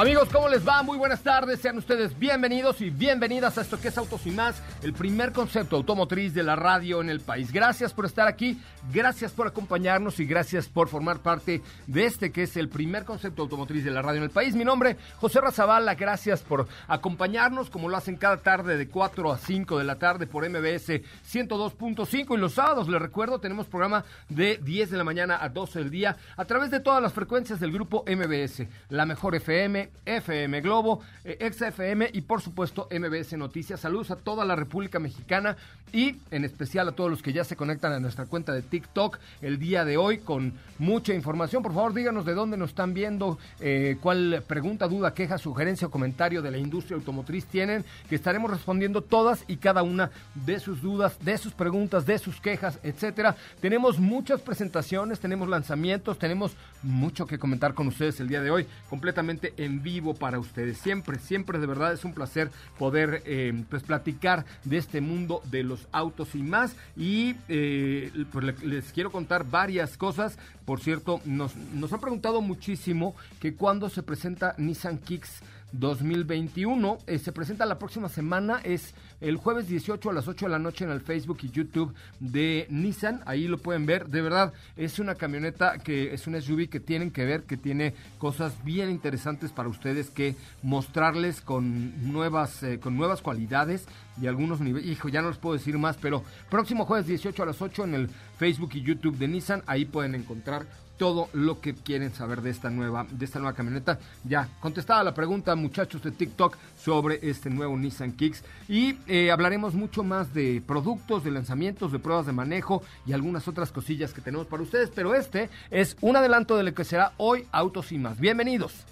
Amigos, ¿cómo les va? Muy buenas tardes, sean ustedes bienvenidos y bienvenidas a esto que es Autos y Más, el primer concepto automotriz de la radio en el país. Gracias por estar aquí, gracias por acompañarnos y gracias por formar parte de este que es el primer concepto automotriz de la radio en el país. Mi nombre, José Razabala, gracias por acompañarnos como lo hacen cada tarde de 4 a 5 de la tarde por MBS 102.5 y los sábados, les recuerdo, tenemos programa de 10 de la mañana a 12 del día a través de todas las frecuencias del grupo MBS, la mejor FM, FM Globo, eh, XFM y por supuesto MBS Noticias. Saludos a toda la República Mexicana y en especial a todos los que ya se conectan a nuestra cuenta de TikTok el día de hoy con mucha información. Por favor, díganos de dónde nos están viendo, eh, cuál pregunta, duda, queja, sugerencia o comentario de la industria automotriz tienen, que estaremos respondiendo todas y cada una de sus dudas, de sus preguntas, de sus quejas, etcétera. Tenemos muchas presentaciones, tenemos lanzamientos, tenemos mucho que comentar con ustedes el día de hoy, completamente en vivo para ustedes. Siempre, siempre de verdad es un placer poder eh, pues platicar de este mundo de los autos y más. Y eh, pues les quiero contar varias cosas. Por cierto, nos, nos han preguntado muchísimo que cuando se presenta Nissan Kicks 2021. Eh, se presenta la próxima semana, es el jueves 18 a las 8 de la noche en el Facebook y YouTube de Nissan. Ahí lo pueden ver. De verdad, es una camioneta que es un SUV que tienen que ver, que tiene cosas bien interesantes para ustedes que mostrarles con nuevas, eh, con nuevas cualidades y algunos niveles. Hijo, ya no les puedo decir más, pero próximo jueves 18 a las 8 en el Facebook y YouTube de Nissan. Ahí pueden encontrar todo lo que quieren saber de esta nueva, de esta nueva camioneta. Ya, contestada la pregunta, muchachos de TikTok, sobre este nuevo Nissan Kicks. Y eh, hablaremos mucho más de productos, de lanzamientos, de pruebas de manejo y algunas otras cosillas que tenemos para ustedes. Pero este es un adelanto de lo que será hoy Autos y más. Bienvenidos.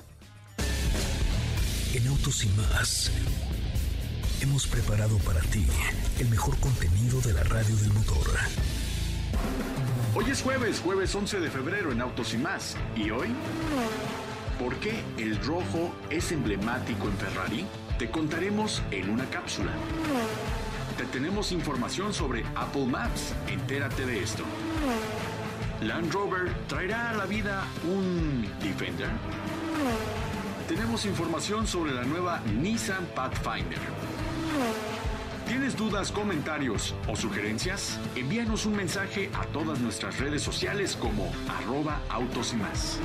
En Autos y más hemos preparado para ti el mejor contenido de la radio del motor. Hoy es jueves, jueves 11 de febrero en Autos y más. ¿Y hoy? ¿Por qué el rojo es emblemático en Ferrari? Te contaremos en una cápsula. Te tenemos información sobre Apple Maps. Entérate de esto. Land Rover traerá a la vida un Defender. Tenemos información sobre la nueva Nissan Pathfinder. ¿Tienes dudas, comentarios o sugerencias? Envíanos un mensaje a todas nuestras redes sociales como arroba autos y más.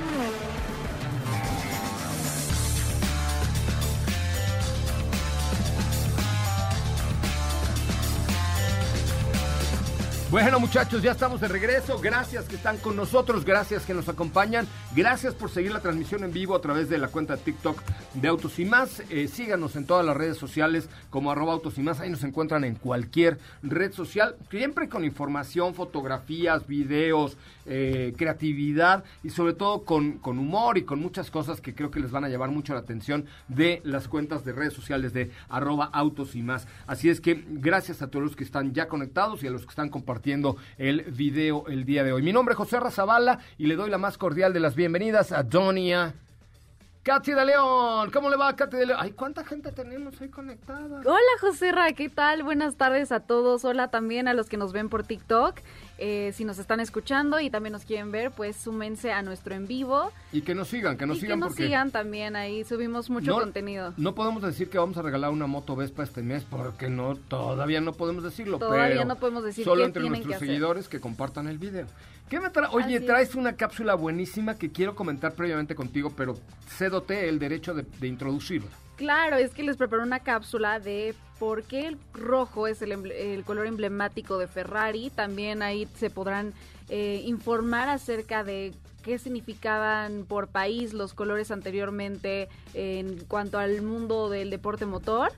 Bueno muchachos, ya estamos de regreso. Gracias que están con nosotros, gracias que nos acompañan, gracias por seguir la transmisión en vivo a través de la cuenta TikTok de Autos y Más. Eh, síganos en todas las redes sociales como arroba Autos y Más. Ahí nos encuentran en cualquier red social, siempre con información, fotografías, videos, eh, creatividad y sobre todo con, con humor y con muchas cosas que creo que les van a llevar mucho la atención de las cuentas de redes sociales de arroba Autos y Más. Así es que gracias a todos los que están ya conectados y a los que están compartiendo el video el día de hoy. Mi nombre es José Razabala y le doy la más cordial de las bienvenidas a Donia. Katy de León, ¿cómo le va Katy de León? Ay, ¿cuánta gente tenemos ahí conectada? Hola José Ra, ¿qué tal? Buenas tardes a todos. Hola también a los que nos ven por TikTok. Eh, si nos están escuchando y también nos quieren ver, pues súmense a nuestro en vivo. Y que nos sigan, que nos y sigan que nos porque sigan también, ahí subimos mucho No- contenido. no podemos decir que vamos a regalar una moto Vespa este mes porque no todavía no podemos decirlo. Todavía pero no podemos decir solo qué entre tienen que nuestros hacer. seguidores que compartan el video. ¿Qué me tra- Oye, Así es. traes una cápsula buenísima que quiero comentar previamente contigo, pero cédote el derecho de, de introducirla. Claro, es que les preparé una cápsula de por qué el rojo es el, el color emblemático de Ferrari. También ahí se podrán eh, informar acerca de qué significaban por país los colores anteriormente en cuanto al mundo del deporte motor.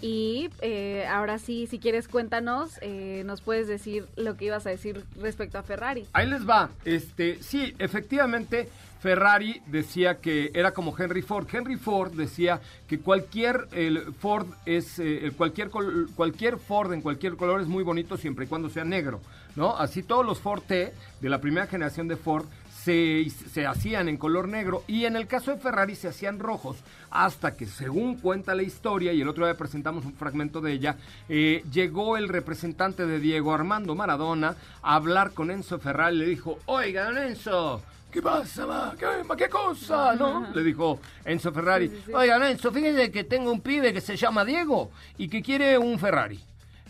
Y eh, ahora sí, si quieres, cuéntanos, eh, nos puedes decir lo que ibas a decir respecto a Ferrari. Ahí les va. Este, sí, efectivamente, Ferrari decía que era como Henry Ford. Henry Ford decía que cualquier el Ford es eh, cualquier cualquier Ford en cualquier color es muy bonito siempre y cuando sea negro, ¿no? Así todos los Ford T de la primera generación de Ford se, hacían en color negro y en el caso de Ferrari se hacían rojos hasta que según cuenta la historia y el otro día presentamos un fragmento de ella eh, llegó el representante de Diego Armando Maradona a hablar con Enzo Ferrari y le dijo oiga Enzo ¿Qué pasa, ma? ¿Qué, ¿Qué cosa? ¿No? Le dijo Enzo Ferrari. Oiga, Enzo, fíjese que tengo un pibe que se llama Diego y que quiere un Ferrari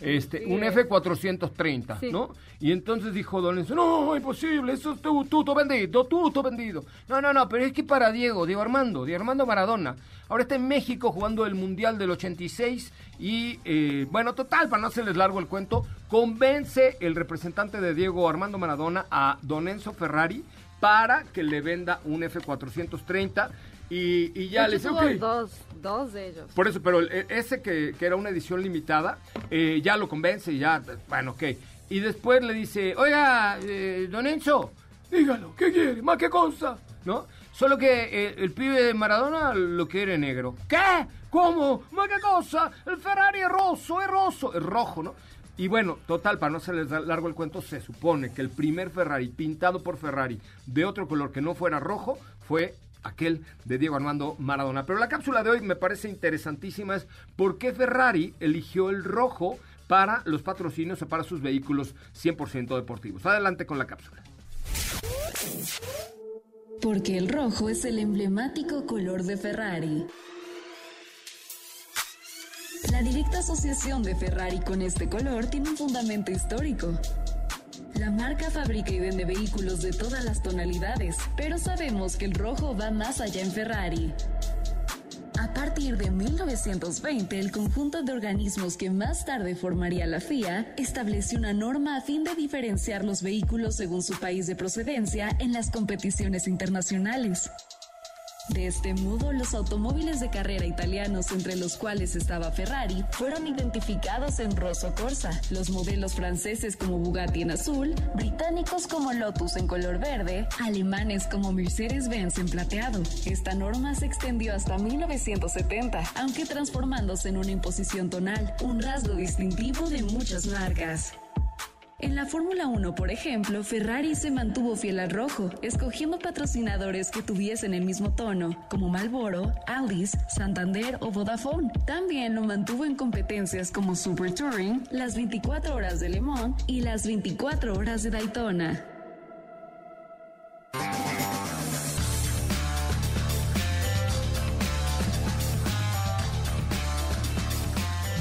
este, un F430, ¿no? Y entonces dijo Don Enzo, no, imposible, eso es tu, tuto vendido, tuto vendido. No, no, no, pero es que para Diego, Diego Armando, Diego Armando Maradona, ahora está en México jugando el Mundial del 86 y, eh, bueno, total, para no hacerles largo el cuento, convence el representante de Diego Armando Maradona a Don Enzo Ferrari para que le venda un F430 y, ya les okay. dos, dos de ellos. Por eso, pero e, ese que, era una edición limitada, eh, ya lo convence y ya, bueno, ok. Y después le dice, oiga, eh, don Enzo, dígalo, ¿qué quiere? ¿Más qué cosa? ¿No? Solo que eh, el pibe de Maradona lo quiere negro. ¿Qué? ¿Cómo? ¿Más qué cosa? El Ferrari es roso, es roso, es rojo, ¿no? Y bueno, total, para no hacerles largo el cuento, se supone que el primer Ferrari pintado por Ferrari de otro color que no fuera rojo fue aquel de Diego Armando Maradona. Pero la cápsula de hoy me parece interesantísima es por qué Ferrari eligió el rojo para los patrocinios o para sus vehículos 100% deportivos. Adelante con la cápsula. Porque el rojo es el emblemático color de Ferrari. La directa asociación de Ferrari con este color tiene un fundamento histórico. La marca fabrica y vende vehículos de todas las tonalidades, pero sabemos que el rojo va más allá en Ferrari. A partir de 1920, el conjunto de organismos que más tarde formaría la FIA estableció una norma a fin de diferenciar los vehículos según su país de procedencia en las competiciones internacionales. De este modo, los automóviles de carrera italianos, entre los cuales estaba Ferrari, fueron identificados en rosso corsa, los modelos franceses como Bugatti en azul, británicos como Lotus en color verde, alemanes como Mercedes-Benz en plateado. Esta norma se extendió hasta 1970, aunque transformándose en una imposición tonal, un rasgo distintivo de muchas marcas. En la Fórmula 1, por ejemplo, Ferrari se mantuvo fiel al rojo, escogiendo patrocinadores que tuviesen el mismo tono, como Marlboro, Alice, Santander o Vodafone. También lo mantuvo en competencias como Super Touring, las 24 horas de Le Mans y las 24 horas de Daytona.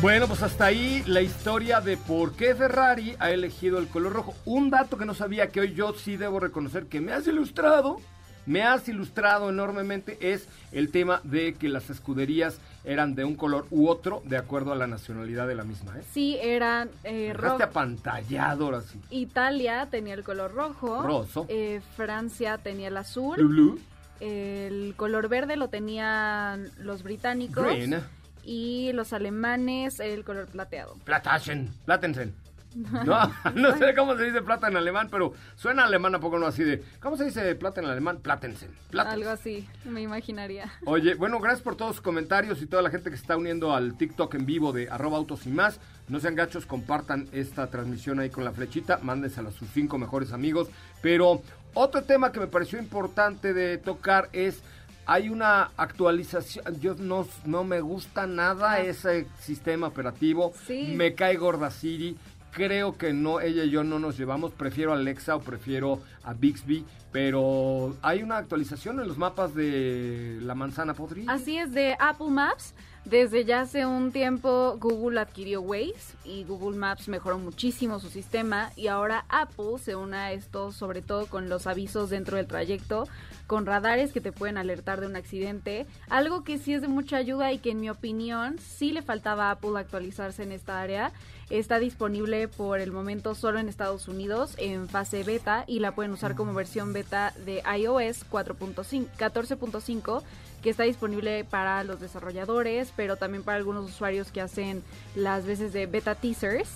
Bueno, pues hasta ahí la historia de por qué Ferrari ha elegido el color rojo. Un dato que no sabía que hoy yo sí debo reconocer que me has ilustrado, me has ilustrado enormemente, es el tema de que las escuderías eran de un color u otro de acuerdo a la nacionalidad de la misma. ¿eh? Sí, eran eh, rojo. apantallado ahora sí. Italia tenía el color rojo. Roso. Eh, Francia tenía el azul. Blue, blue. El color verde lo tenían los británicos. Green y los alemanes el color plateado. Plataschen, Platensen. No, no sé cómo se dice plata en alemán, pero suena alemán a poco no así de. ¿Cómo se dice plata en alemán? Platensen. Algo así, me imaginaría. Oye, bueno, gracias por todos sus comentarios y toda la gente que se está uniendo al TikTok en vivo de arroba autos y más. No sean gachos, compartan esta transmisión ahí con la flechita, mándensela a sus cinco mejores amigos. Pero otro tema que me pareció importante de tocar es hay una actualización. Yo no, no me gusta nada ah. ese sistema operativo. Me cae gorda Siri. Creo que no, ella y yo no nos llevamos. Prefiero a Alexa o prefiero a Bixby. Pero hay una actualización en los mapas de la manzana podrida. Así es, de Apple Maps. Desde ya hace un tiempo Google adquirió Waze y Google Maps mejoró muchísimo su sistema y ahora Apple se une a esto sobre todo con los avisos dentro del trayecto, con radares que te pueden alertar de un accidente, algo que sí es de mucha ayuda y que en mi opinión sí le faltaba a Apple actualizarse en esta área. Está disponible por el momento solo en Estados Unidos en fase beta y la pueden usar como versión beta de iOS 4.5, 14.5 que está disponible para los desarrolladores, pero también para algunos usuarios que hacen las veces de beta teasers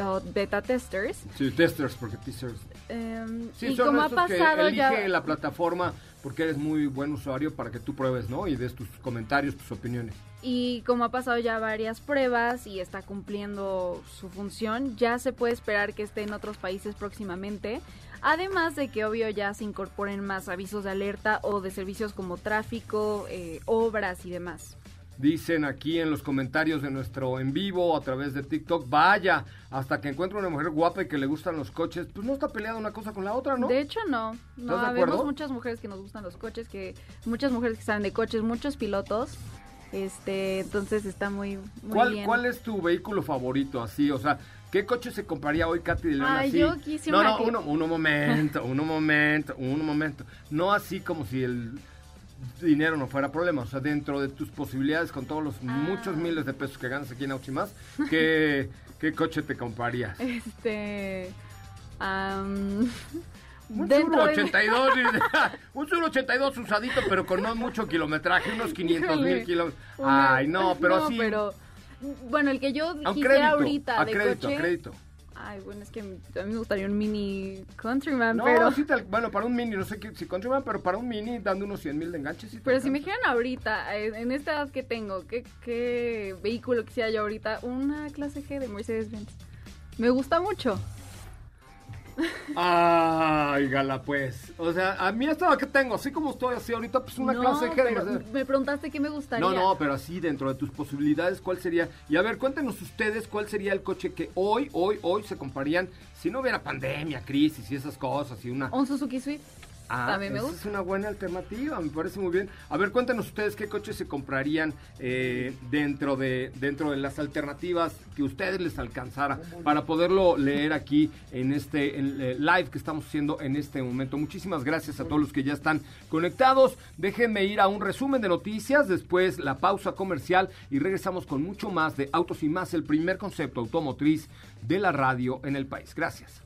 o beta testers. Sí, testers, porque teasers. Em, Sí, y son como ha estos que pasado elige ya la plataforma porque eres muy buen usuario para que tú pruebes, ¿no? Y des tus comentarios, tus opiniones. y como ha pasado ya varias pruebas y está cumpliendo su función, ya se puede esperar que esté en otros países próximamente. Además de que obvio ya se incorporen más avisos de alerta o de servicios como tráfico, eh, obras y demás. Dicen aquí en los comentarios de nuestro en vivo a través de TikTok, vaya, hasta que encuentre una mujer guapa y que le gustan los coches, pues no está peleada una cosa con la otra, ¿no? De hecho, no. No, ¿Estás de vemos muchas mujeres que nos gustan los coches, que muchas mujeres que saben de coches, muchos pilotos. Este, entonces está muy, muy ¿Cuál, bien. ¿Cuál es tu vehículo favorito así? O sea, ¿qué coche se compraría hoy Katy de León Ay, así? yo quisiera no, no, que- uno, uno momento, uno momento, uno momento. No así como si el dinero no fuera problema. O sea, dentro de tus posibilidades con todos los Ah. muchos miles de pesos que ganas aquí en Auchimás, ¿qué, ¿qué coche te comprarías? Este. am, Un dentro Sur de- 82, dice. un Sur 82 usadito, pero con no mucho kilometraje, unos 500 mil kilómetros. Ay, no, pero no, así. pero, bueno, el que yo quisiera crédito, ahorita a de crédito, coche. a crédito. Ay, bueno, es que a mí me gustaría un mini Countryman, No, pero. sí te- bueno, para un mini, no sé qué, si Countryman, pero para un mini dando unos 100 mil de enganche, sí Pero si me dijeran ahorita, eh, en esta edad que tengo, ¿qué, qué vehículo quisiera yo ahorita? Una clase G de Mercedes-Benz. Me gusta mucho. Ay, gala, pues. O sea, a mí esta que tengo, así como estoy así ahorita, pues una no, clase de me preguntaste qué me gustaría. No, no, pero así dentro de tus posibilidades, ¿cuál sería? Y a ver, cuéntenos ustedes cuál sería el coche que hoy, hoy, hoy se comprarían si no hubiera pandemia, crisis y esas cosas y una... Un Suzuki Swift. Ah, También me gusta. es una buena alternativa, me parece muy bien. A ver, cuéntenos ustedes qué coches se comprarían eh, dentro de dentro de las alternativas que ustedes les alcanzara para poderlo leer aquí en este en, eh, live que estamos haciendo en este momento. Muchísimas gracias a todos los que ya están conectados. Déjenme ir a un resumen de noticias, después la pausa comercial y regresamos con mucho más de Autos y más, el primer concepto automotriz de la radio en el país. Gracias.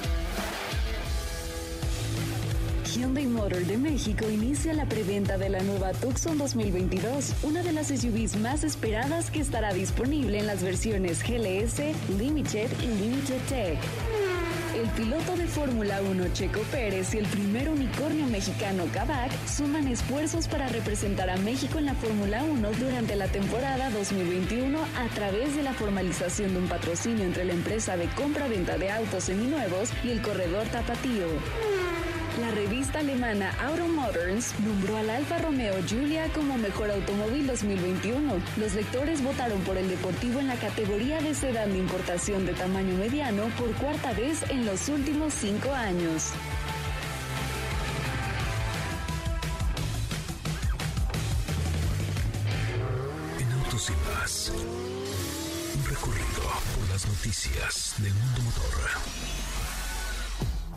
Hyundai Motor de México inicia la preventa de la nueva Tucson 2022, una de las SUVs más esperadas que estará disponible en las versiones GLS, Limited y Limited Tech. El piloto de Fórmula 1 Checo Pérez y el primer unicornio mexicano Kavak suman esfuerzos para representar a México en la Fórmula 1 durante la temporada 2021 a través de la formalización de un patrocinio entre la empresa de compra-venta de autos seminuevos y el corredor Tapatío. La revista alemana Auto Moderns nombró al Alfa Romeo Giulia como mejor automóvil 2021. Los lectores votaron por el deportivo en la categoría de sedán de importación de tamaño mediano por cuarta vez en los últimos cinco años. En autos y más. Un recorrido por las noticias del mundo motor.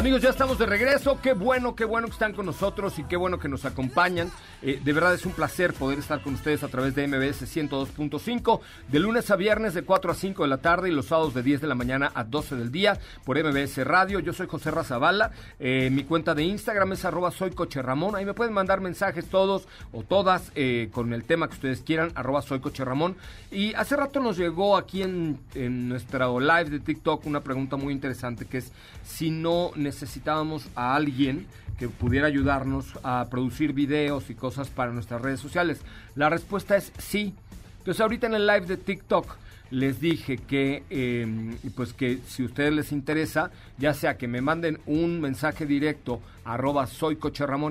Amigos, ya estamos de regreso. Qué bueno, qué bueno que están con nosotros y qué bueno que nos acompañan. Eh, de verdad es un placer poder estar con ustedes a través de MBS 102.5, de lunes a viernes de 4 a 5 de la tarde y los sábados de 10 de la mañana a 12 del día por MBS Radio. Yo soy José Razabala. Eh, mi cuenta de Instagram es arroba soy coche. Ahí me pueden mandar mensajes todos o todas eh, con el tema que ustedes quieran, arroba soy coche Ramón. Y hace rato nos llegó aquí en, en nuestra live de TikTok una pregunta muy interesante que es si no necesitábamos a alguien que pudiera ayudarnos a producir videos y cosas para nuestras redes sociales. La respuesta es sí. Entonces ahorita en el live de TikTok les dije que eh, pues que si a ustedes les interesa, ya sea que me manden un mensaje directo arroba soy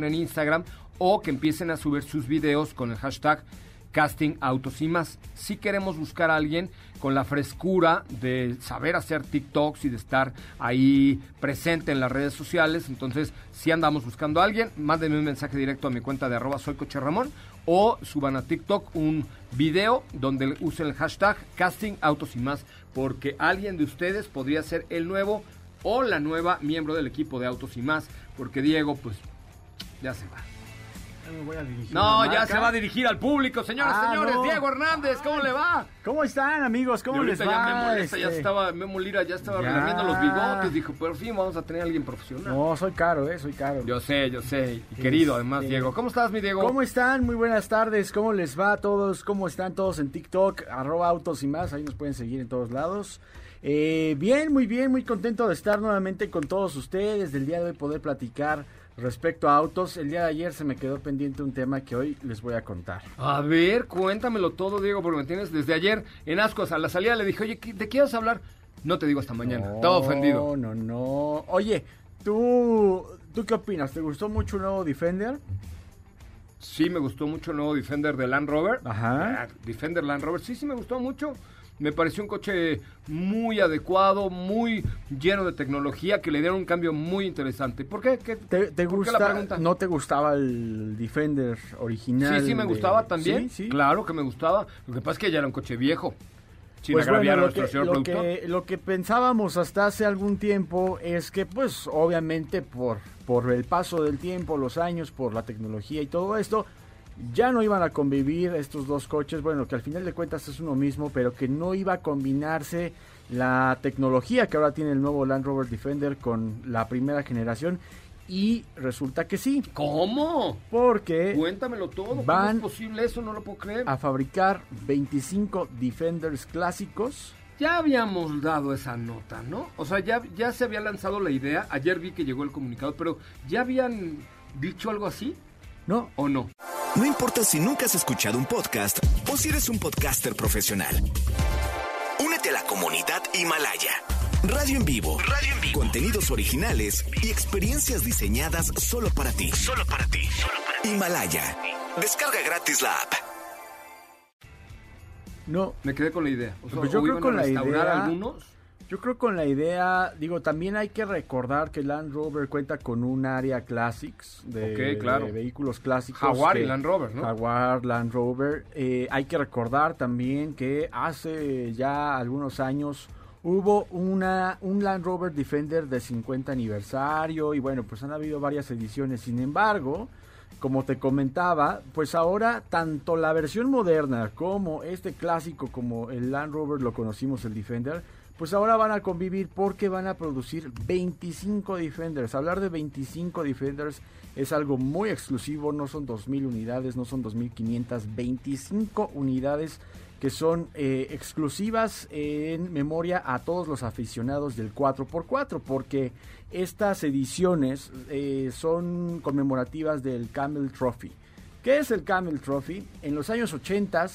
en Instagram o que empiecen a subir sus videos con el hashtag casting autos y más. Si queremos buscar a alguien con la frescura de saber hacer TikToks y de estar ahí presente en las redes sociales, entonces si andamos buscando a alguien, mándenme un mensaje directo a mi cuenta de arroba soy coche Ramón o suban a TikTok un video donde usen el hashtag casting autos y más, porque alguien de ustedes podría ser el nuevo o la nueva miembro del equipo de autos y más, porque Diego pues ya se va. Me voy a dirigir No, a la ya marca. se va a dirigir al público, señores, Ah, señores. no. Diego Hernández, ¿cómo le va? ¿Cómo están, amigos? ¿Cómo les va? ya Memo Lira ya Este, estaba, Memo Lira ya estaba Ya. los bigotes. Dijo, por fin vamos a tener a alguien profesional. No, soy caro, eh, soy caro. Yo sé, yo sé. Y querido, además, Este, Diego. ¿Cómo estás, mi Diego? ¿Cómo están? Muy buenas tardes. ¿Cómo les va a todos? ¿Cómo están todos en TikTok? Arroba autos y más. Ahí nos pueden seguir en todos lados. Eh, bien, muy bien, muy contento de estar nuevamente con todos ustedes. Del día de hoy poder platicar respecto a autos. El día de ayer se me quedó pendiente un tema que hoy les voy a contar. A ver, cuéntamelo todo, Diego, porque me tienes desde ayer en Ascos. A la salida le dije, oye, ¿qué- ¿de qué vas a hablar? No te digo hasta mañana. Estaba ofendido. No, no, no. Oye, ¿tú, ¿tú qué opinas? ¿Te gustó mucho el nuevo Defender? Sí, me gustó mucho el nuevo Defender de Land Rover. Ajá. Ah, Defender Land Rover, sí, sí me gustó mucho. Me pareció un coche muy adecuado, muy lleno de tecnología, que le dieron un cambio muy interesante. ¿Por qué? ¿Qué- ¿Te, te por qué gusta? la pregunta? ¿No te gustaba el Defender original? Sí, sí me de- gustaba también. Sí, sí. Claro que me gustaba. Lo que pasa es que ya era un coche viejo. Sin Pues bueno, lo que, lo, que, lo que pensábamos hasta hace algún tiempo es que, pues, obviamente por, por el paso del tiempo, los años, por la tecnología y todo esto, ya no iban a convivir estos dos coches, bueno, que al final de cuentas es uno mismo, pero que no iba a combinarse la tecnología que ahora tiene el nuevo Land Rover Defender con la primera generación. Y resulta que sí, ¿Cómo? porque Cuéntamelo todo. ¿Cómo van es posible eso? No lo puedo creer. a fabricar 25 Defenders clásicos. Ya habíamos dado esa nota, ¿no? O sea, ya, ya se había lanzado la idea. Ayer vi que llegó el comunicado, pero ¿ya habían dicho algo así No, o no? No importa si nunca has escuchado un podcast o si eres un podcaster profesional. Únete a la comunidad Himalaya. Radio en vivo. Radio en vivo. Contenidos originales y experiencias diseñadas solo para ti. Solo para ti. Himalaya. Descarga gratis la app. no, Me quedé con la idea. O sea, Pues yo ¿o creo iban con a la idea- algunos? Yo creo con la idea, digo, también hay que recordar que Land Rover cuenta con un área Classics de, Ok, claro. de vehículos clásicos. Jaguar y Land Rover, ¿no? Jaguar, Land Rover. Eh, hay que recordar también que hace ya algunos años hubo una un Land Rover Defender de 50 aniversario y bueno, pues han habido varias ediciones. Sin embargo, como te comentaba, pues ahora tanto la versión moderna como este clásico como el Land Rover lo conocimos el Defender, pues ahora van a convivir porque van a producir 25 Defenders. Hablar de 25 Defenders es algo muy exclusivo, no son 2000 unidades, no son 2500, 25 unidades que son eh, exclusivas en memoria a todos los aficionados del 4x4, porque estas ediciones eh, son conmemorativas del Camel Trophy. ¿Qué es el Camel Trophy? En los años 80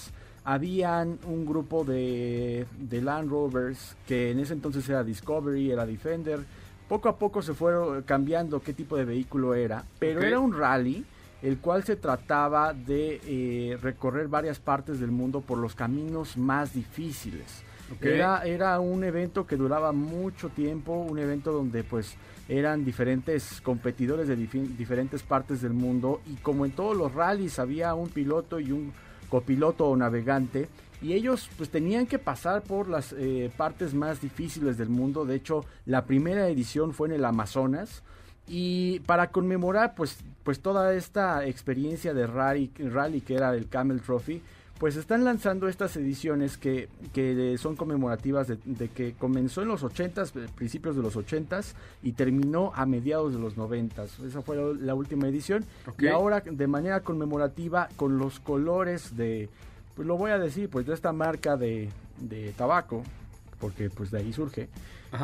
habían un grupo de, de Land Rovers que en ese entonces era Discovery, era Defender. Poco a poco se fueron cambiando qué tipo de vehículo era, pero era un rally el cual se trataba de eh, recorrer varias partes del mundo por los caminos más difíciles. Era, era un evento que duraba mucho tiempo, un evento donde pues eran diferentes competidores de diferentes partes del mundo y como en todos los rallies había un piloto y un copiloto o navegante, y ellos pues tenían que pasar por las eh, partes más difíciles del mundo. De hecho, la primera edición fue en el Amazonas. Y para conmemorar pues, pues toda esta experiencia de rally, rally que era el Camel Trophy, pues están lanzando estas ediciones que, que son conmemorativas de, de, que comenzó en los 80s, eh, principios de los 80s y terminó a mediados de los 90s. Esa fue la última edición. Ok. Y ahora de manera conmemorativa con los colores de, pues lo voy a decir, pues de esta marca de, de tabaco, porque pues de ahí surge,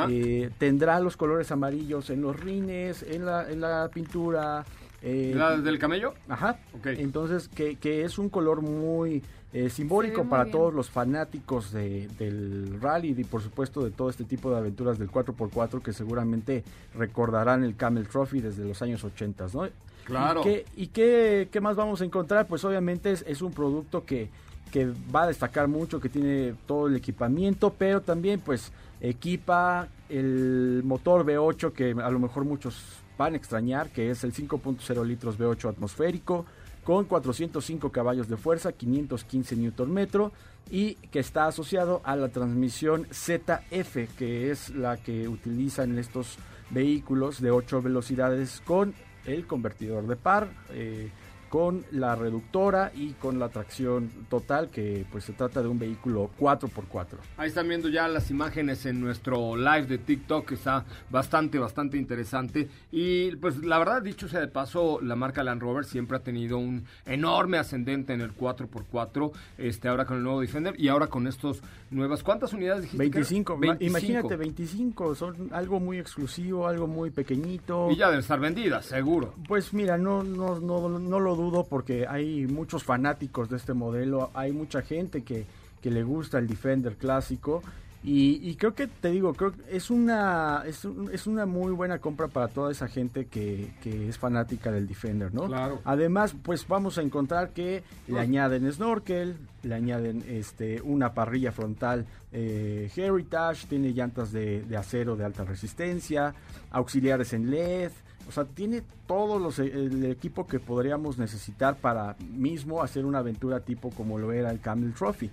eh, tendrá los colores amarillos en los rines, en la, en la pintura. eh, ¿La del camello? Ajá. Ok. Entonces, que, que es un color muy eh, simbólico para bien. todos los fanáticos de- del rally y por supuesto de todo este tipo de aventuras del 4x4 que seguramente recordarán el Camel Trophy desde los años 80, ¿no? Claro. ¿Y, qué, y qué, qué más vamos a encontrar? Pues obviamente es, es un producto que, que va a destacar mucho, que tiene todo el equipamiento, pero también pues equipa el motor V8 que a lo mejor muchos van a extrañar, que es el 5.0 litros V8 atmosférico con 405 caballos de fuerza, 515 Nm y que está asociado a la transmisión ZF, que es la que utilizan estos vehículos de 8 velocidades con el convertidor de par, eh, con la reductora y con la tracción total, que pues se trata de un vehículo 4x4. Ahí están viendo ya las imágenes en nuestro live de TikTok, que está bastante, bastante interesante. Y pues la verdad, dicho sea de paso, la marca Land Rover siempre ha tenido un enorme ascendente en el 4x4, este, ahora con el nuevo Defender y ahora con estos nuevas. ¿Cuántas unidades dijiste? que eran? 25, ma- 25. imagínate 25, son algo muy exclusivo, algo muy pequeñito. Y ya deben estar vendidas, seguro. Pues mira, no, no, no, no lo dudo porque hay muchos fanáticos de este modelo, hay mucha gente que, que le gusta el Defender clásico y, y creo que te digo, creo que es una, es, un- es una muy buena compra para toda esa gente que, que es fanática del Defender, ¿no? Claro. Además, pues vamos a encontrar que le Pues- añaden snorkel, le añaden este una parrilla frontal eh, Heritage, tiene llantas de, de acero de alta resistencia, auxiliares en LED, o sea, tiene todo los, el equipo que podríamos necesitar para mismo hacer una aventura tipo como lo era el Camel Trophy.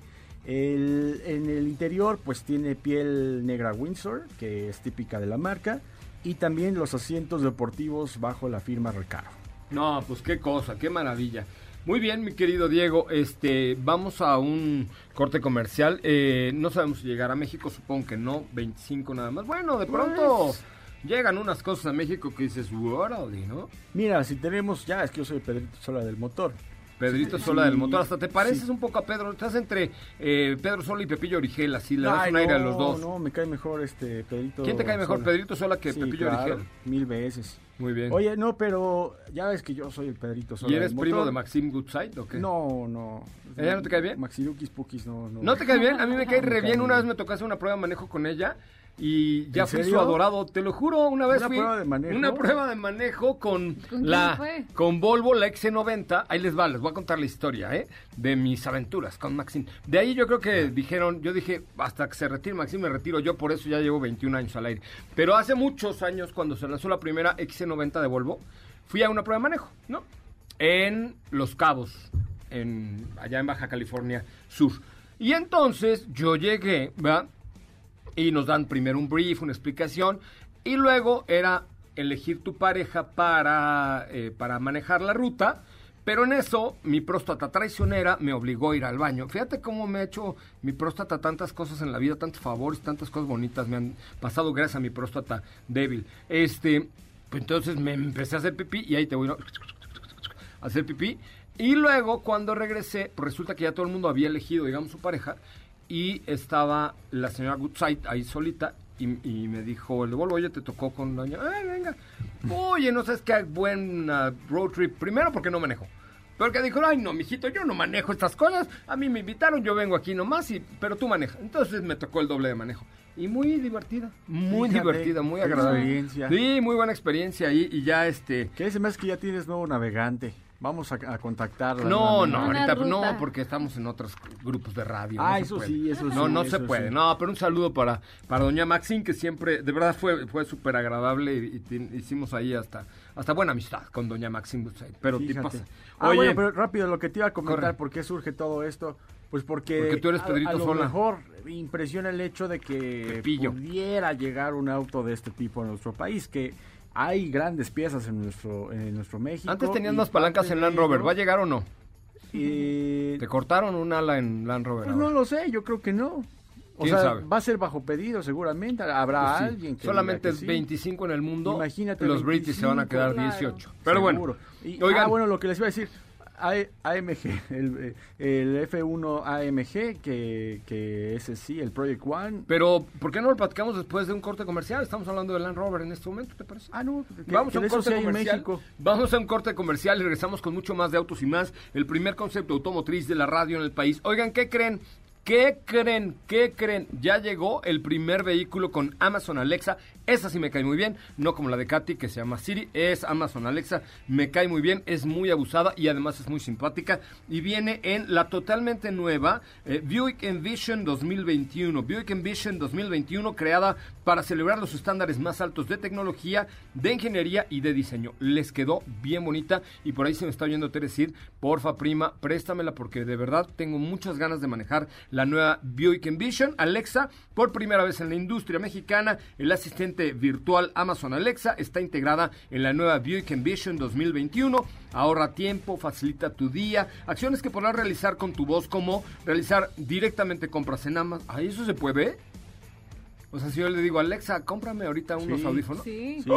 El- en el interior pues tiene piel negra Windsor, que es típica de la marca, y también los asientos deportivos bajo la firma Recaro. No, pues qué cosa, qué maravilla. Muy bien, mi querido Diego, este, vamos a un corte comercial. Eh, no sabemos si llegar a México, supongo que no, 25 nada más. Bueno, de pronto llegan unas cosas a México que dices, órale, ¿no? Mira, si tenemos, ya es que yo soy Pedrito Sola del motor. Pedrito Sí, Sola sí, del motor, hasta te pareces sí. un poco a Pedro, estás entre eh, Pedro Sola y Pepillo Origel, así le das Ay, un aire a no, los dos. No, me cae mejor este Pedrito. ¿Quién te cae mejor, Sola. Pedrito Sola que Pepillo claro, Origel? Mil veces. Muy bien. Oye, no, pero ya ves que yo soy el Pedrito Sola ¿Y eres del primo motor. de Maxim Goodside o qué? No, no. ¿Ella no te cae bien? Maxirukis Pukis, no, no. ¿No te cae bien? A mí me cae re cae bien. Una bien. vez me hacer una prueba de manejo con ella y ya ¿En fui su adorado. Te lo juro, una vez ¿Una fui. prueba de manejo? Una prueba de manejo con, ¿Con quién la con Volvo, la XC90. Ahí les va, les voy a contar la historia, ¿eh? De mis aventuras con Maxim. De ahí yo creo que dijeron, yo dije, hasta que se retire Maxim, me retiro yo, por eso ya llevo 21 años al aire. Pero hace muchos años, cuando se lanzó la primera XC90 de Volvo, fui a una prueba de manejo, ¿no? En Los Cabos, en, allá en Baja California Sur. Y entonces yo llegué, ¿verdad? Y nos dan primero un brief, una explicación, y luego era elegir tu pareja para, eh, para manejar la ruta. Pero en eso, mi próstata traicionera me obligó a ir al baño. Fíjate cómo me ha hecho mi próstata tantas cosas en la vida, tantos favores, tantas cosas bonitas me han pasado gracias a mi próstata débil. Este, pues entonces me empecé a hacer pipí y ahí te voy a hacer pipí. Y luego, cuando regresé, pues resulta que ya todo el mundo había elegido, digamos, su pareja. Y estaba la señora Goodside ahí solita. Y, y me dijo el de Volvo, oye, te tocó con doña. Ay, venga. Oye, no sabes qué buen ah, road trip. Primero, porque no manejo. Porque dijo, ay, no, mijito, yo no manejo estas cosas. A mí me invitaron, yo vengo aquí nomás, y, pero tú manejas. Entonces me tocó el doble de manejo. Y muy divertida, muy Fíjate, divertida, muy qué agradable. experiencia. Sí, muy buena experiencia ahí. Y ya este. Que se me hace que ya tienes nuevo navegante. Vamos a, a contactarla. No, no, ahorita ruta. no, porque estamos en otros grupos de radio. Ah, no eso sí, eso No, sí, no eso se puede. sí. No, pero un saludo para, para doña Maxine, que siempre, de verdad fue, fue súper agradable y, hicimos ahí hasta, hasta buena amistad con doña Maxine. Pero Fíjate. tipaza. Ah, Oye, bueno, pero rápido, lo que te iba a comentar, Corre. por qué surge todo esto. Pues porque, Porque tú eres a- Pedrito a, lo Sola. mejor impresiona el hecho de que Pepillo. pudiera llegar un auto de este tipo a nuestro país, que hay grandes piezas en nuestro en nuestro México. Antes tenían más palancas en Land Rover. ¿Va a llegar o no? eh, ¿Te cortaron un ala en Land Rover? pues ahora? no lo sé, yo creo que no. O ¿Quién sea, sabe? va a ser bajo pedido seguramente, habrá Pues sí. alguien que Solamente diga que sí. 25 en el mundo. Imagínate Los British se van a 25, quedar claro. 18. Pero bueno, Seguro. Y- oigan, ah, bueno, lo que les iba a decir, AMG, el, el F1 AMG, que, que ese sí, el Project One. pero ¿por qué no lo platicamos después de un corte comercial? Estamos hablando de Land Rover en este momento, ¿te parece? Ah, no, que- Vamos que a un corte comercial. Vamos a un corte comercial y regresamos con mucho más de autos y más. El primer concepto automotriz de la radio en el país. Oigan, ¿qué creen? ¿Qué creen? ¿Qué creen? Ya llegó el primer vehículo con Amazon Alexa. Esa sí me cae muy bien, no como la de Katy que se llama Siri, es Amazon Alexa, me cae muy bien, es muy abusada y además es muy simpática y viene en la totalmente nueva eh, Buick Envision 2021. Buick Envision 2021 creada para celebrar los estándares más altos de tecnología, de ingeniería y de diseño. Les quedó bien bonita y por ahí se me está oyendo Tere decir, porfa prima, préstamela porque de verdad tengo muchas ganas de manejar la nueva Buick Envision. Alexa, por primera vez en la industria mexicana, el asistente virtual Amazon Alexa está integrada en la nueva Buick Envision 2021. Ahorra tiempo, facilita tu día, acciones que podrás realizar con tu voz como realizar directamente compras en Amazon. ¿Ah, eso se puede? O sea, si yo le digo, Alexa, cómprame ahorita unos Sí. audífonos. Sí. Sí.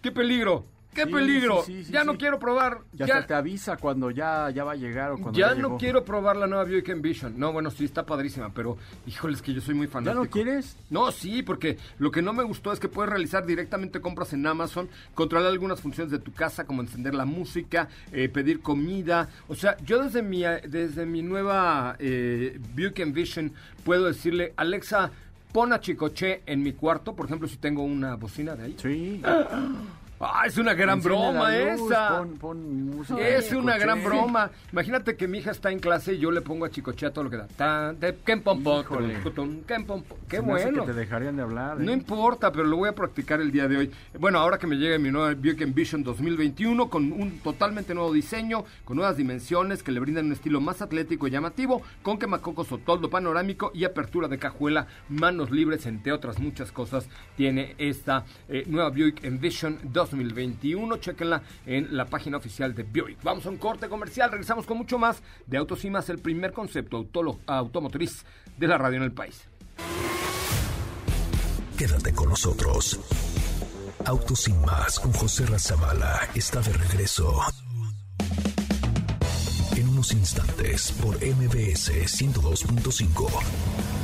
¡Qué peligro! ¡Qué Sí, peligro! sí, sí, sí, ya sí. no quiero probar. Ya, hasta te avisa cuando ya, ya va a llegar o cuando ya ya no llegó. quiero probar la nueva Buick Envision. No, bueno, sí, está padrísima, pero híjole, es que yo soy muy ¿Ya fanático. no quieres? No, sí, porque lo que no me gustó es que puedes realizar directamente compras en Amazon, controlar algunas funciones de tu casa, como encender la música, eh, pedir comida. O sea, yo desde mi, desde mi nueva eh, Buick Envision puedo decirle, Alexa, pon a Chicoche en mi cuarto, por ejemplo, si tengo una bocina de ahí. Sí. ¡Ah, es una gran Enciende broma luz, esa! Pon, pon música. Es de una gran broma. Imagínate que mi hija está en clase y yo le pongo a Chicoche a todo lo que da. Tan, te, ken, pom, pom, Híjole. tutun, ken, pom, pom. Qué Se me hace bueno. que te dejarían de hablar. No ¿eh? importa, pero lo voy a practicar el día de hoy. Bueno, ahora que me llegue mi nueva Buick Envision 2021 con un totalmente nuevo diseño, con nuevas dimensiones que le brindan un estilo más atlético y llamativo, con quemacocos o toldo panorámico y apertura de cajuela, manos libres, entre otras muchas cosas, tiene esta eh, nueva Buick Envision 2021. Chequenla en la página oficial de Buick. Vamos a un corte comercial, regresamos con mucho más de Autos y Más, el primer concepto automotriz de la radio en el país. Quédate con nosotros. Autos sin más con José Razabala está de regreso. En unos instantes por MBS 102.5.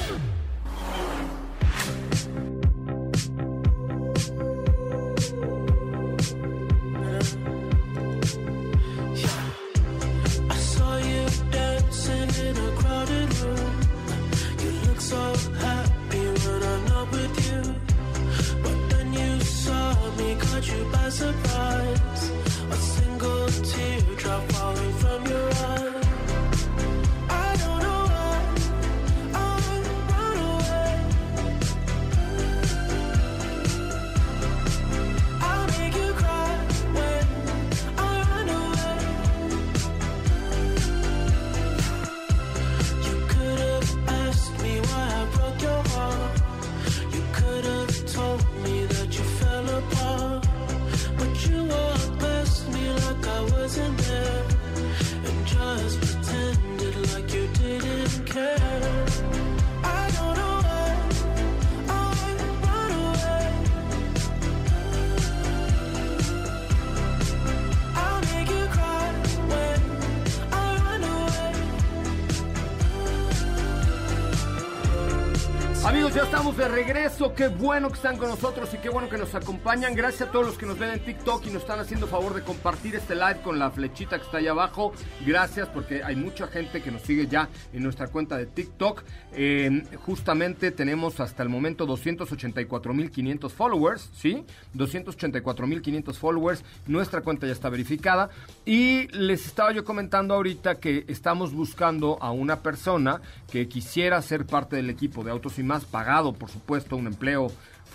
Regreso. Qué bueno que están con nosotros y qué bueno que nos acompañan. Gracias a todos los que nos ven en TikTok y nos están haciendo favor de compartir este live con la flechita que está ahí abajo. Gracias porque hay mucha gente que nos sigue ya en nuestra cuenta de TikTok. Eh, justamente tenemos hasta el momento 284.500 followers, ¿sí? 284.500 followers. Nuestra cuenta ya está verificada. Y les estaba yo comentando ahorita que estamos buscando a una persona que quisiera ser parte del equipo de Autos y Más, pagado, por supuesto, un empleo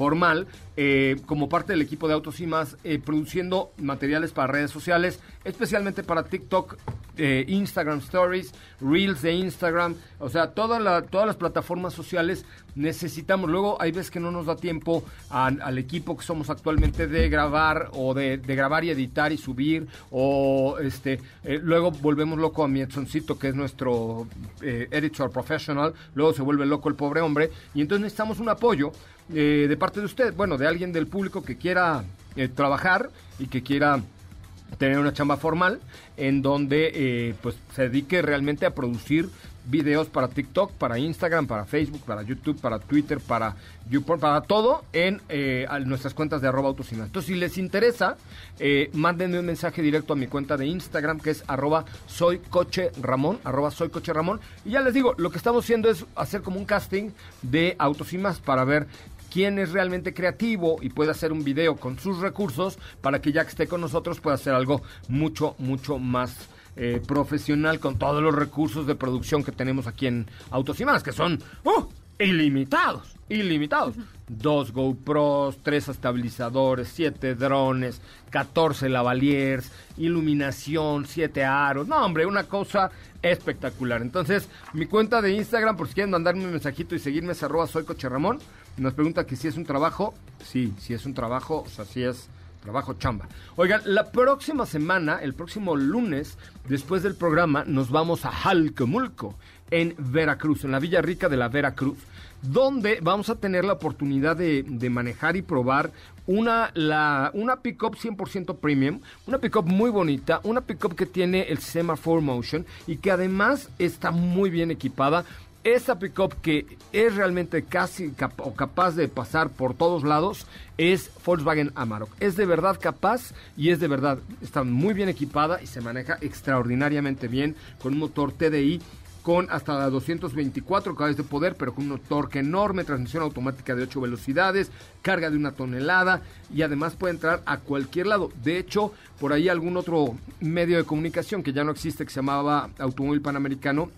formal, eh, como parte del equipo de Autos y Más, eh, produciendo materiales para redes sociales, especialmente para TikTok, eh, Instagram Stories, Reels de Instagram, o sea, toda la- todas las plataformas sociales necesitamos. Luego hay veces que no nos da tiempo a- al equipo que somos actualmente de grabar o de, grabar y editar y subir, o este, eh, luego volvemos loco a mi Edsoncito, que es nuestro editor professional, luego se vuelve loco el pobre hombre, y entonces necesitamos un apoyo eh, de parte de usted, bueno, de alguien del público que quiera eh, trabajar y que quiera tener una chamba formal en donde eh, pues se dedique realmente a producir videos para TikTok, para Instagram, para Facebook, para YouTube, para Twitter, para YouPorn, para todo en eh, nuestras cuentas de arroba. Entonces, si les interesa, eh, mándenme un mensaje directo a mi cuenta de Instagram que es arroba soy coche Ramón, arroba soy coche Ramón. Y ya les digo, lo que estamos haciendo es hacer como un casting de más para ver quién es realmente creativo y puede hacer un video con sus recursos para que ya que esté con nosotros pueda hacer algo mucho, mucho más eh, profesional con todos los recursos de producción que tenemos aquí en Autos y Más, que son ¡uh! ilimitados, ilimitados. Dos GoPros, tres estabilizadores, siete drones, 14 lavaliers, iluminación, siete aros. No, hombre, una cosa espectacular. Entonces, mi cuenta de Instagram, por si quieren mandarme un mensajito y seguirme, es arroba soy Coche Ramón. Nos pregunta que si es un trabajo. Sí, si es un trabajo, o sea, si es trabajo chamba. Oigan, la próxima semana, el próximo lunes, después del programa, nos vamos a Jalcomulco, en Veracruz, en la Villa Rica de la Veracruz, donde vamos a tener la oportunidad de, de manejar y probar una, la, una pickup 100% premium, una pickup muy bonita, una pickup que tiene el sistema 4Motion y que además está muy bien equipada. Esta pickup que es realmente casi o capaz de pasar por todos lados es Volkswagen Amarok. Es de verdad capaz y es de verdad, está muy bien equipada y se maneja extraordinariamente bien con un motor TDI con hasta 224 caballos de poder, pero con un torque enorme, transmisión automática de 8 velocidades, carga de una tonelada y además puede entrar a cualquier lado. De hecho, por ahí algún otro medio de comunicación que ya no existe, que se llamaba Automóvil Panamericano,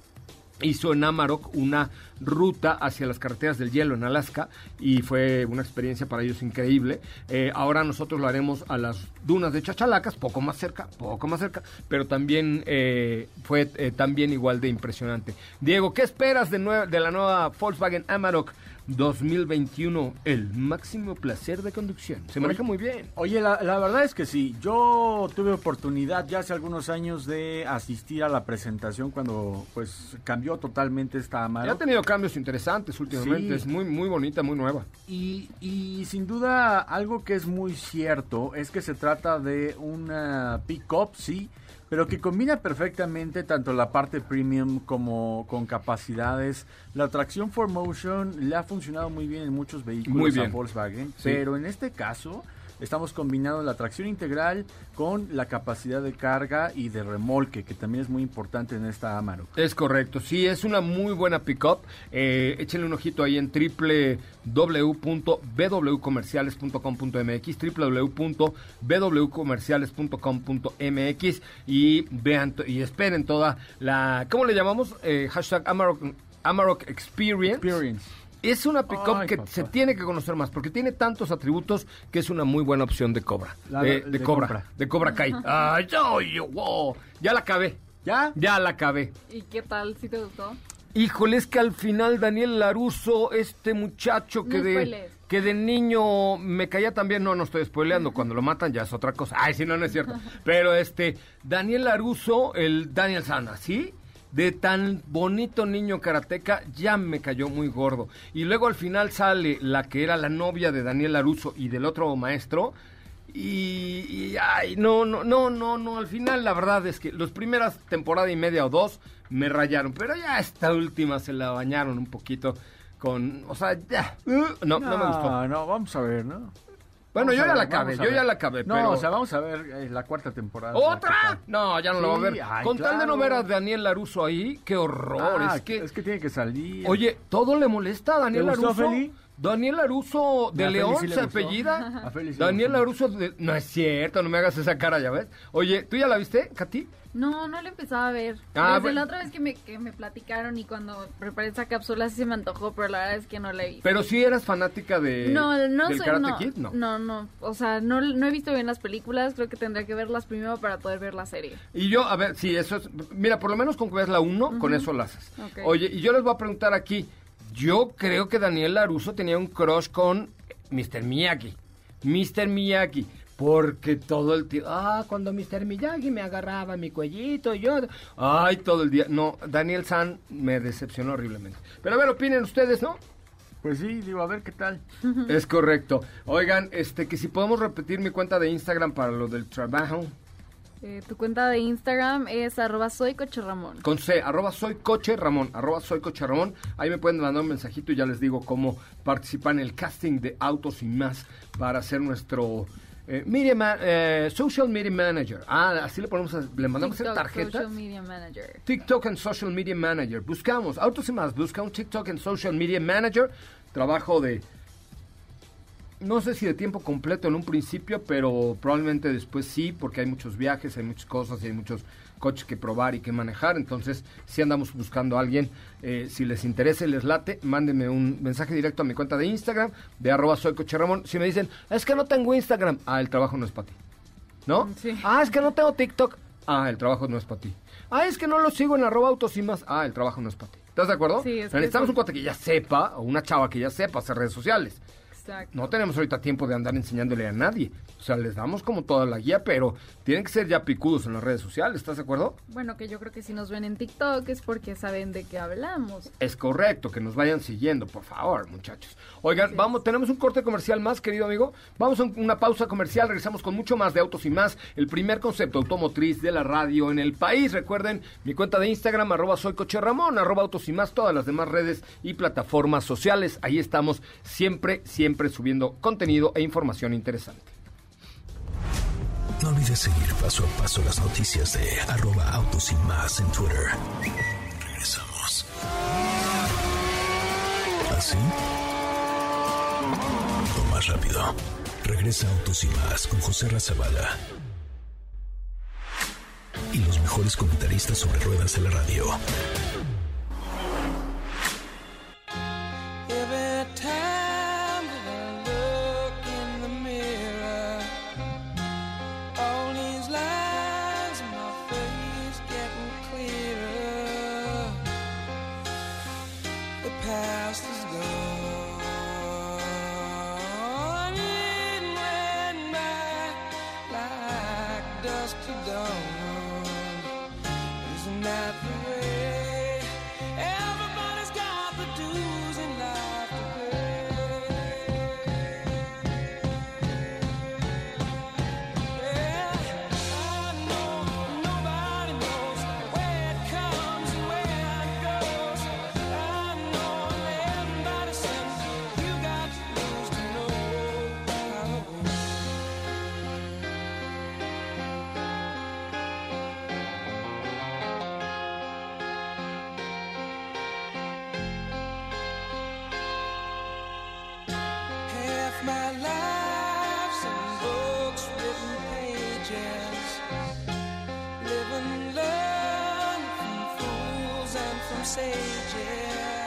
hizo en Amarok una ruta hacia las carreteras del hielo en Alaska y fue una experiencia para ellos increíble. Eh, ahora nosotros lo haremos a las dunas de Chachalacas, poco más cerca, poco más cerca, pero también eh, fue eh, también igual de impresionante. Diego, ¿qué esperas de, de la nueva Volkswagen Amarok 2021? El máximo placer de conducción. Se maneja muy bien. Oye, la, la verdad es que sí. Yo tuve oportunidad ya hace algunos años de asistir a la presentación cuando pues cambió totalmente esta Ya ha tenido cambios interesantes últimamente. Sí. Es muy, muy bonita, muy nueva. Y, y sin duda algo que es muy cierto es que se trata de una pick-up, sí, pero que combina perfectamente tanto la parte premium como con capacidades. La tracción 4Motion le ha funcionado muy bien en muchos vehículos Muy a. Volkswagen, Sí. pero en este caso estamos combinando la tracción integral con la capacidad de carga y de remolque, que también es muy importante en esta Amarok. Es correcto, sí, es una muy buena pickup. Eh, échenle un ojito ahí en www.bwcomerciales.com.mx, www.bwcomerciales.com.mx y vean y esperen toda la, ¿cómo le llamamos? Eh, hashtag Amarok, Amarok Experience. Experience. Es una pickup que papá. se tiene que conocer más porque tiene tantos atributos que es una muy buena opción de Cobra. La- de, de de Cobra, compra. de Cobra Kai. Ay, yo, yo, wow. Ya la acabé. ¿Ya? Ya la acabé. ¿Y qué tal? ¿Sí te gustó? Híjole, es que al final Daniel Laruso, este muchacho que No de que de niño me caía también, no, no estoy spoileando, cuando lo matan ya es otra cosa. Ay, sí, no, no es cierto. Pero este, Daniel Laruso, el Daniel Sana, ¿sí? De tan bonito niño karateca, ya me cayó muy gordo. Y luego al final sale la que era la novia de Daniel Laruso y del otro maestro. Y, y, ay, no, no, no, no, no. Al final la verdad es que las primeras temporada y media o dos me rayaron. Pero ya esta última se la bañaron un poquito. con, o sea, ya, uh, no, no, me gustó. No, vamos a ver, ¿no? Bueno, yo ya ver, la acabé, yo ya la acabé, No, pero... o sea, vamos a ver eh, la cuarta temporada. ¿qué ¿Otra? No, ya no la voy a ver. Sí, ay, Con tal de no ver a Daniel Laruso ahí, qué horror. Ah, es que, es que tiene que salir. oye, todo le molesta a Daniel ¿Te gustó, Laruso. Feli? Daniel Laruso de León sí se apellida. Daniel. Laruso de... No es cierto, no me hagas esa cara, ya ves. Oye, ¿tú ya la viste, Katy? No, no lo empezaba a ver. Ah, Desde bueno. la otra vez que me, que me platicaron y cuando preparé esa cápsula sí se me antojó, pero la verdad es que no la he visto. Pero sí eras fanática de no, no del soy, Karate no, Kid, ¿no? no, no, o sea, no, no he visto bien las películas, creo que tendría que verlas primero para poder ver la serie. Y yo, a ver, sí, eso es... Mira, por lo menos con que veas la 1, con eso la haces. Oye, y yo les voy a preguntar aquí. Yo creo que Daniel Laruso tenía un crush con Mr. Miyagi. Mr. Miyagi. Porque todo el tiempo... Ah, cuando Mr. Miyagi me agarraba mi cuellito, yo... Ay, todo el día... No, Daniel San me decepcionó horriblemente. Pero a ver, opinen ustedes, ¿no? Pues sí, digo, a ver qué tal. Es correcto. Oigan, este, que si podemos repetir mi cuenta de Instagram para lo del trabajo. Eh, tu cuenta de Instagram es arroba soy Coche Ramón. Con C, arroba soy coche Ramón, arroba soy coche Ramón. Ahí me pueden mandar un mensajito y ya les digo cómo participar en el casting de autos y más para ser nuestro eh, media eh, social media manager. Ah, así le ponemos, a- le mandamos el TikTok, tarjeta. Social Media Manager. TikTok and Social Media Manager. Buscamos, Autos y más, busca un TikTok and Social Media Manager. Trabajo de, no sé si de tiempo completo en un principio, pero probablemente después sí, porque hay muchos viajes, hay muchas cosas y hay muchos coches que probar y que manejar. Entonces, si andamos buscando a alguien, eh, si les interesa y les late, mándenme un mensaje directo a mi cuenta de Instagram, de arroba soy. Si me dicen, es que no tengo Instagram, ah, el trabajo no es para ti. ¿No? Sí. Ah, es que no tengo TikTok. Ah, el trabajo no es para ti. Ah, es que no lo sigo en arroba autos y más. Ah, el trabajo no es para ti. ¿Estás de acuerdo? Sí, es que necesitamos un cuate que ya sepa, o una chava que ya sepa hacer redes sociales. Exacto. No tenemos ahorita tiempo de andar enseñándole a nadie. O sea, les damos como toda la guía, pero tienen que ser ya picudos en las redes sociales. ¿Estás de acuerdo? Bueno, que yo creo que si nos ven en TikTok es porque saben de qué hablamos. Es correcto, que nos vayan siguiendo, por favor, muchachos. Oigan, vamos, tenemos un corte comercial más, querido amigo. Vamos a un- una pausa comercial, regresamos con mucho más de autos y más. El primer concepto automotriz de la radio en el país. Recuerden, mi cuenta de Instagram, arroba soy coche Ramón, arroba autos y más, todas las demás redes y plataformas sociales. Ahí estamos siempre, siempre subiendo contenido e información interesante. No olvides seguir paso a paso las noticias de arroba autos y más en Twitter. Regresamos. ¿Así? O más rápido. Regresa Autos y más con José Razabala. Y los mejores comentaristas sobre ruedas de la radio.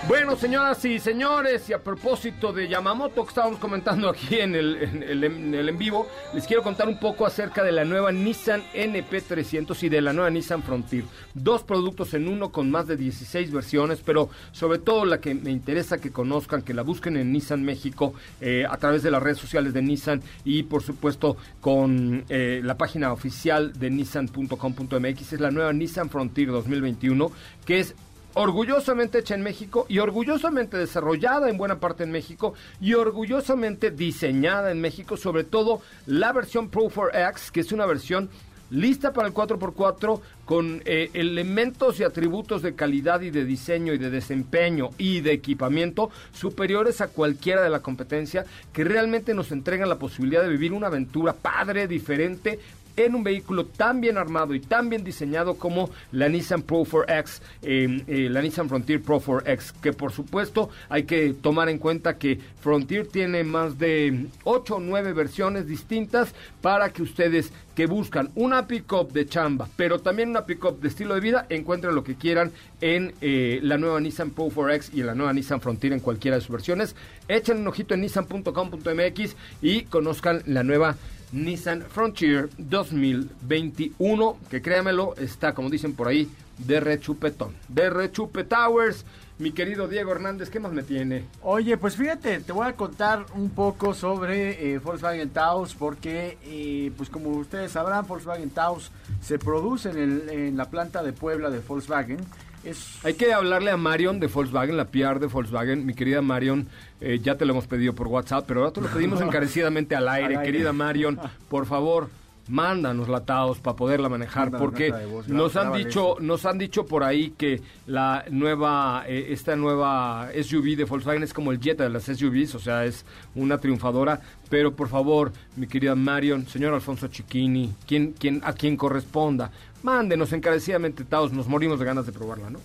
Bueno, señoras y señores, y a propósito de Yamamoto que estábamos comentando aquí en el en, vivo, les quiero contar un poco acerca de la nueva Nissan NP300 y de la nueva Nissan Frontier. Dos productos en uno con más de 16 versiones, pero sobre todo la que me interesa que conozcan, que la busquen en Nissan México eh, a través de las redes sociales de Nissan y por supuesto con eh, la página oficial de nissan.com.mx. Es la nueva Nissan Frontier 2021, que es orgullosamente hecha en México y orgullosamente desarrollada en buena parte en México y orgullosamente diseñada en México, sobre todo la versión Pro 4X, que es una versión lista para el 4x4 con eh, elementos y atributos de calidad y de diseño y de desempeño y de equipamiento superiores a cualquiera de la competencia que realmente nos entregan la posibilidad de vivir una aventura padre, diferente, en un vehículo tan bien armado y tan bien diseñado como la Nissan Pro 4X, eh, eh, la Nissan Frontier Pro 4X, que por supuesto hay que tomar en cuenta que Frontier tiene más de 8 o 9 versiones distintas para que ustedes que buscan una pick-up de chamba, pero también una pick-up de estilo de vida, encuentren lo que quieran en eh, la nueva Nissan Pro 4X y en la nueva Nissan Frontier en cualquiera de sus versiones. Echen un ojito en nissan.com.mx y conozcan la nueva Nissan Frontier 2021, que créamelo, está, como dicen por ahí, de rechupetón. De rechupe Towers. Mi querido Diego Hernández, ¿qué más me tiene? Oye, pues fíjate, te voy a contar un poco sobre eh, Volkswagen Taos, porque, eh, pues como ustedes sabrán, Volkswagen Taos se produce en, la planta de Puebla de Volkswagen. Es, Hay que hablarle a Marion de Volkswagen, la PR de Volkswagen. Mi querida Marion, eh, ya te lo hemos pedido por WhatsApp, pero ahora te lo pedimos encarecidamente al aire. Al aire. Querida Marion, por favor, mándanos la Taos para poderla manejar, porque voz, nos han dicho, eso. nos han dicho por ahí que la nueva, eh, esta nueva SUV de Volkswagen es como el Jetta de las SUVs, o sea, es una triunfadora. Pero por favor, mi querida Marion, señor Alfonso Chiquini, quien, quien, a quien corresponda, mándenos encarecidamente Taos, nos morimos de ganas de probarla, ¿no?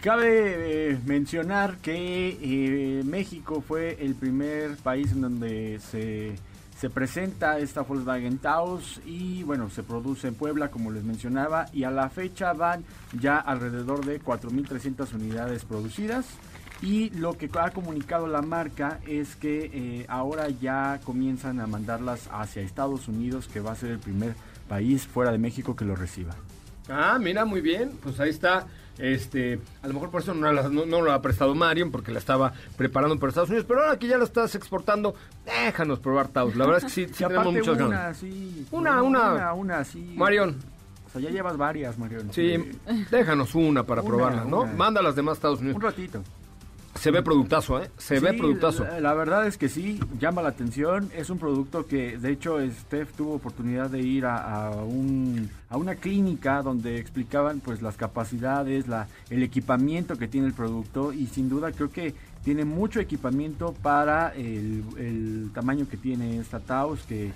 Cabe eh, mencionar que eh, México fue el primer país en donde se, se presenta esta Volkswagen Taos y bueno, se produce en Puebla como les mencionaba y a la fecha van ya alrededor de 4.300 unidades producidas y lo que ha comunicado la marca es que eh, ahora ya comienzan a mandarlas hacia Estados Unidos que va a ser el primer país fuera de México que lo reciba. Ah, mira, muy bien. Pues ahí está. Este, a lo mejor por eso no, la- no, no lo ha prestado Marion, porque la estaba preparando para Estados Unidos. Pero ahora que ya la estás exportando, déjanos probar Taos. La verdad es que sí, sí tenemos muchas una, ganas. sí, Una, no, una. una, una, sí. Marion, O sea, ya llevas varias, Marion. sí, déjanos una para Una, probarla, ¿no? Manda las demás Estados Un Unidos. ratito. Se ve productazo, ¿eh? Se ve productazo. La, la verdad es que sí, llama la atención. Es un producto que, de hecho, Steph tuvo oportunidad de ir a, a un, a una clínica donde explicaban pues las capacidades, la, el equipamiento que tiene el producto y sin duda creo que tiene mucho equipamiento para el, el tamaño que tiene esta Taos, que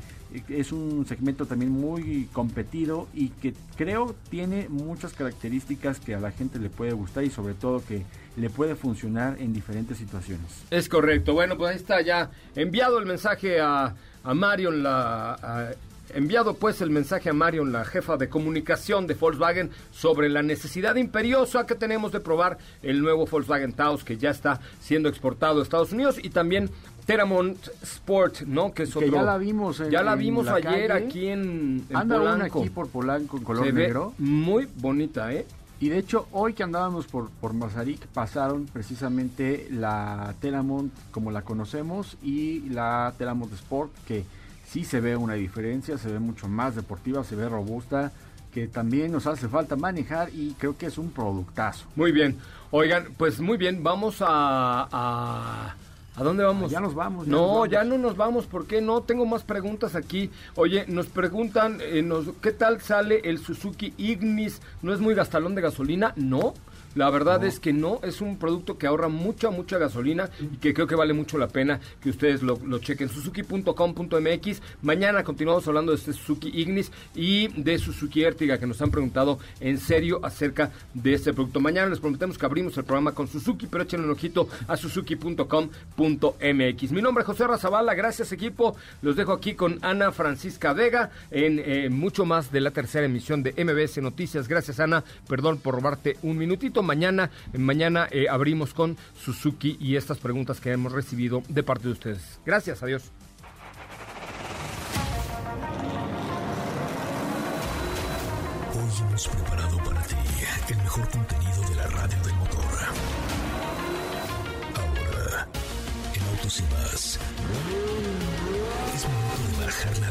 es un segmento también muy competido y que creo tiene muchas características que a la gente le puede gustar y sobre todo que le puede funcionar en diferentes situaciones. Es correcto. Bueno, pues ahí está ya enviado el mensaje a, a Marion, la, enviado pues el mensaje a Marion, la jefa de comunicación de Volkswagen, sobre la necesidad imperiosa que tenemos de probar el nuevo Volkswagen Taos que ya está siendo exportado a Estados Unidos y también Teramont Sport, ¿no? Que es Que otro. ya la vimos en- Ya la vimos la ayer calle. aquí en, en Anda una aquí por Polanco en color Se ve negro. muy bonita, ¿eh? Y de hecho, hoy que andábamos por, por Mazarik, pasaron precisamente la Telamont como la conocemos y la Telamont Sport, que sí se ve una diferencia, se ve mucho más deportiva, se ve robusta, que también nos hace falta manejar y creo que es un productazo. Muy bien. Oigan, pues muy bien, vamos a... a... ¿A dónde vamos? Ya nos vamos, ya no, nos vamos. ya no nos vamos. ¿Por qué no? Tengo más preguntas aquí. Oye, nos preguntan, eh, nos, ¿qué tal sale el Suzuki Ignis? ¿No es muy gastalón de gasolina? No. La verdad es que no, es un producto que ahorra mucha, mucha gasolina y que creo que vale mucho la pena que ustedes lo, lo chequen. Suzuki.com.mx. Mañana continuamos hablando de este Suzuki Ignis y de Suzuki Ertiga que nos han preguntado en serio acerca de este producto. Mañana les prometemos que abrimos el programa con Suzuki, pero échenle un ojito a suzuki.com.mx. Mi nombre es José Razabala, gracias equipo. Los dejo aquí con Ana Francisca Vega en eh, mucho más de la tercera emisión de MBS Noticias. Gracias Ana, perdón por robarte un minutito. Mañana, mañana eh, abrimos con Suzuki y estas preguntas que hemos recibido de parte de ustedes. Gracias, adiós. Hoy hemos preparado para ti el mejor contenido de la radio del motor. Ahora, en Autos y más, es momento de bajar la